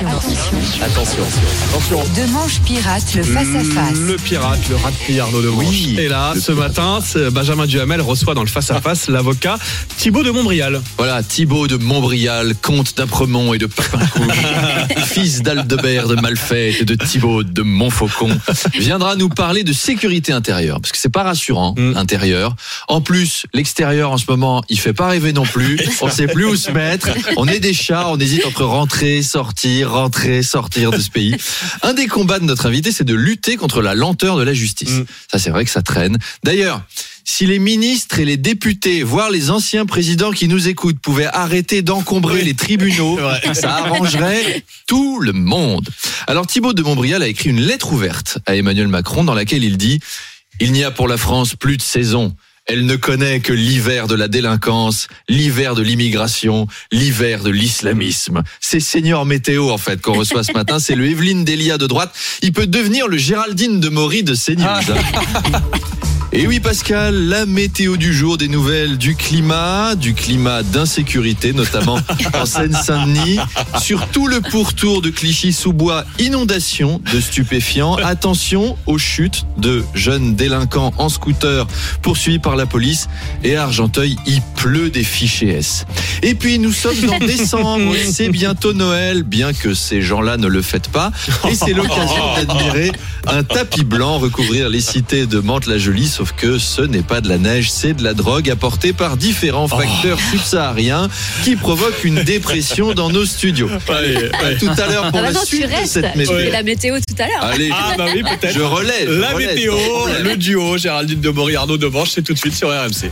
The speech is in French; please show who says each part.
Speaker 1: Attention.
Speaker 2: Attention, attention.
Speaker 1: Demanche pirate, le face-à-face.
Speaker 2: Le pirate, le rat de Arnaud de
Speaker 3: Oui.
Speaker 2: Et là, ce matin, Benjamin Duhamel reçoit dans le face-à-face l'avocat Thibaut de Montbrial.
Speaker 4: Voilà, Thibaut de Montbrial, comte d'Apremont et de Papincourt, fils d'Aldebert de Malfait et de Thibaut de Montfaucon, viendra nous parler de sécurité intérieure, parce que c'est pas rassurant,
Speaker 2: Mm.
Speaker 4: l'intérieur. En plus, l'extérieur en ce moment, il fait pas rêver non plus. On sait plus où se mettre. On est des chats, on hésite entre rentrer, sortir, rentrer, sortir de ce pays. Un des combats de notre invité, c'est de lutter contre la lenteur de la justice.
Speaker 2: Mm.
Speaker 4: Ça, c'est vrai que ça traîne. D'ailleurs, si les ministres et les députés, voire les anciens présidents qui nous écoutent, pouvaient arrêter d'encombrer les tribunaux, ça arrangerait tout le monde. Alors Thibaut de Montbrial a écrit une lettre ouverte à Emmanuel Macron dans laquelle il dit Il n'y a pour la France plus de saison. Elle ne connaît que l'hiver de la délinquance, l'hiver de l'immigration, l'hiver de l'islamisme. C'est Seigneur Météo, en fait, qu'on reçoit ce matin. C'est le Evelyne Delia de droite. Il peut devenir le Géraldine de Maury de CNews. hein. Et oui Pascal, la météo du jour, des nouvelles du climat, du climat d'insécurité, notamment en Seine-Saint-Denis, sur tout le pourtour de Clichy-sous-Bois, inondation de stupéfiants. Attention aux chutes de jeunes délinquants en scooter poursuivis par la police. Et à Argenteuil, il pleut des fichiers S. Et puis nous sommes en décembre, c'est bientôt Noël, bien que ces gens-là ne le fêtent pas. Et c'est l'occasion d'admirer un tapis blanc recouvrir les cités de Mantes-la-Jolie, sauf que ce n'est pas de la neige, c'est de la drogue apportée par différents facteurs subsahariens qui provoquent une dépression dans nos studios. À tout à l'heure pour
Speaker 5: Ah bah
Speaker 4: la
Speaker 5: non, tu
Speaker 4: suite de
Speaker 5: restes.
Speaker 4: cette
Speaker 5: Tu fais la météo tout à l'heure.
Speaker 4: Allez,
Speaker 2: Ah bah oui, peut-être.
Speaker 4: je relève. je
Speaker 2: La
Speaker 4: relève,
Speaker 2: météo, le duo Géraldine de Arnaud de Manche, c'est tout de suite sur RMC.